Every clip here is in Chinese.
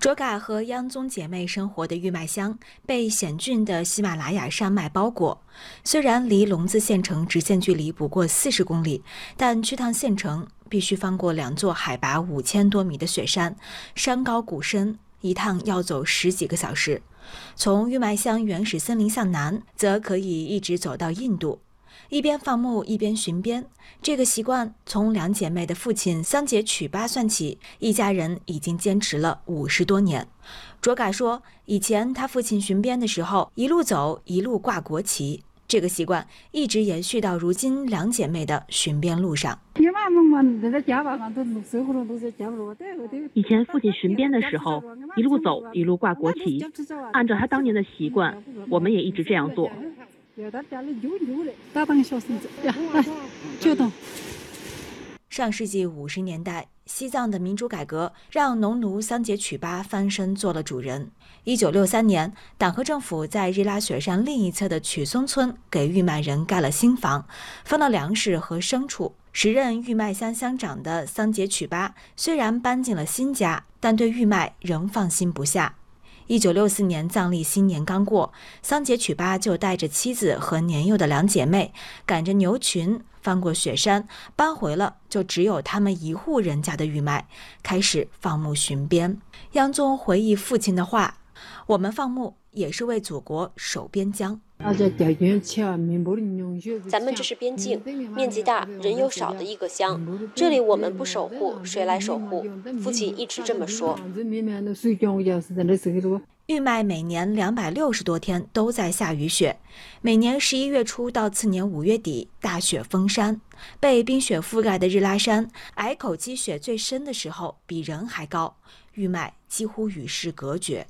卓嘎和央宗姐妹生活的玉麦乡被险峻的喜马拉雅山脉包裹。虽然离龙子县城直线距离不过四十公里，但去趟县城必须翻过两座海拔五千多米的雪山，山高谷深，一趟要走十几个小时。从玉麦乡原始森林向南，则可以一直走到印度。一边放牧一边巡边，这个习惯从两姐妹的父亲桑杰曲巴算起，一家人已经坚持了五十多年。卓嘎说，以前他父亲巡边的时候，一路走一路挂国旗，这个习惯一直延续到如今两姐妹的巡边路上。以前父亲巡边的时候，一路走一路挂国旗，按照他当年的习惯，我们也一直这样做。上世纪五十年代，西藏的民主改革让农奴桑杰曲巴翻身做了主人。一九六三年，党和政府在日拉雪山另一侧的曲松村给玉麦人盖了新房，分了粮食和牲畜。时任玉麦乡乡长的桑杰曲巴虽然搬进了新家，但对玉麦仍放心不下。一九六四年藏历新年刚过，桑杰曲巴就带着妻子和年幼的两姐妹，赶着牛群翻过雪山，搬回了就只有他们一户人家的玉麦，开始放牧巡边。央宗回忆父亲的话：“我们放牧也是为祖国守边疆。”咱们这是边境，面积大、人又少的一个乡，这里我们不守护，谁来守护？父亲一直这么说。玉麦每年两百六十多天都在下雨雪，每年十一月初到次年五月底大雪封山，被冰雪覆盖的日拉山，隘口积雪最深的时候比人还高，玉麦几乎与世隔绝。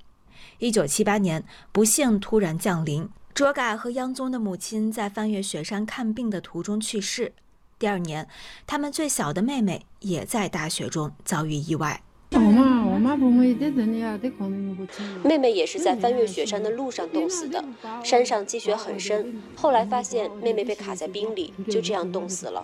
一九七八年，不幸突然降临。卓嘎和央宗的母亲在翻越雪山看病的途中去世。第二年，他们最小的妹妹也在大雪中遭遇意外。妹妹也是在翻越雪山的路上冻死的。山上积雪很深，后来发现妹妹被卡在冰里，就这样冻死了。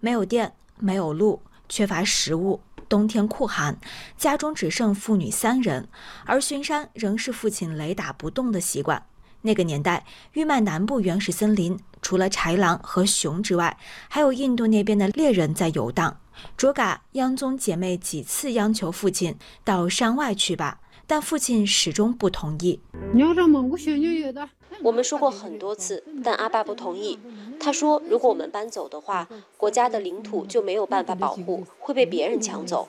没有电，没有路，缺乏食物。冬天酷寒，家中只剩父女三人，而巡山仍是父亲雷打不动的习惯。那个年代，玉麦南部原始森林除了豺狼和熊之外，还有印度那边的猎人在游荡。卓嘎、央宗姐妹几次央求父亲到山外去吧，但父亲始终不同意。我们说过很多次，但阿爸不同意。他说，如果我们搬走的话，国家的领土就没有办法保护，会被别人抢走。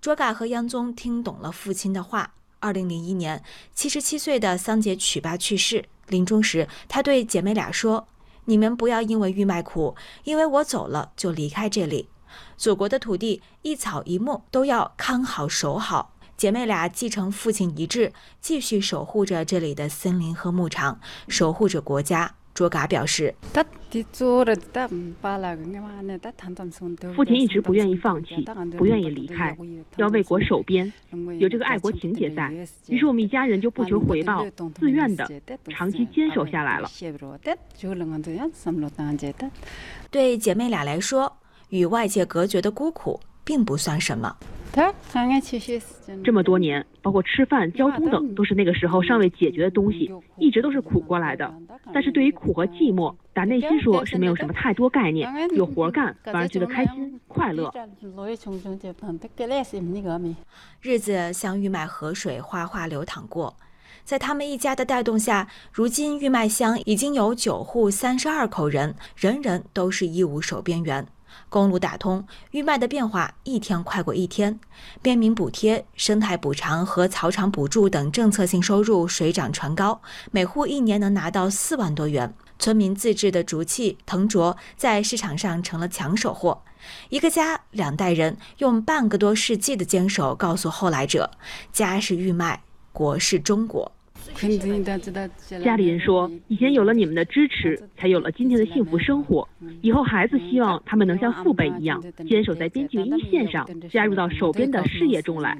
卓嘎和央宗听懂了父亲的话。二零零一年，七十七岁的桑杰曲巴去世，临终时，他对姐妹俩说：“你们不要因为玉麦苦，因为我走了就离开这里。祖国的土地，一草一木都要看好守好。”姐妹俩继承父亲遗志，继续守护着这里的森林和牧场，守护着国家。卓嘎表示，父亲一直不愿意放弃，不愿意离开，要为国守边，有这个爱国情节在。于是我们一家人就不求回报，自愿的长期坚守下来了。对姐妹俩来说，与外界隔绝的孤苦并不算什么。这么多年，包括吃饭、交通等，都是那个时候尚未解决的东西，一直都是苦过来的。但是对于苦和寂寞，打内心说是没有什么太多概念，有活干反而觉得开心快乐。日子像玉麦河水哗哗流淌过，在他们一家的带动下，如今玉麦乡已经有九户三十二口人，人人都是义务守边员。公路打通，玉麦的变化一天快过一天。边民补贴、生态补偿和草场补助等政策性收入水涨船高，每户一年能拿到四万多元。村民自制的竹器藤镯在市场上成了抢手货。一个家两代人用半个多世纪的坚守，告诉后来者：家是玉麦，国是中国。家里人说，以前有了你们的支持，才有了今天的幸福生活。以后孩子希望他们能像父辈一样，坚守在边境一线上，加入到守边的事业中来。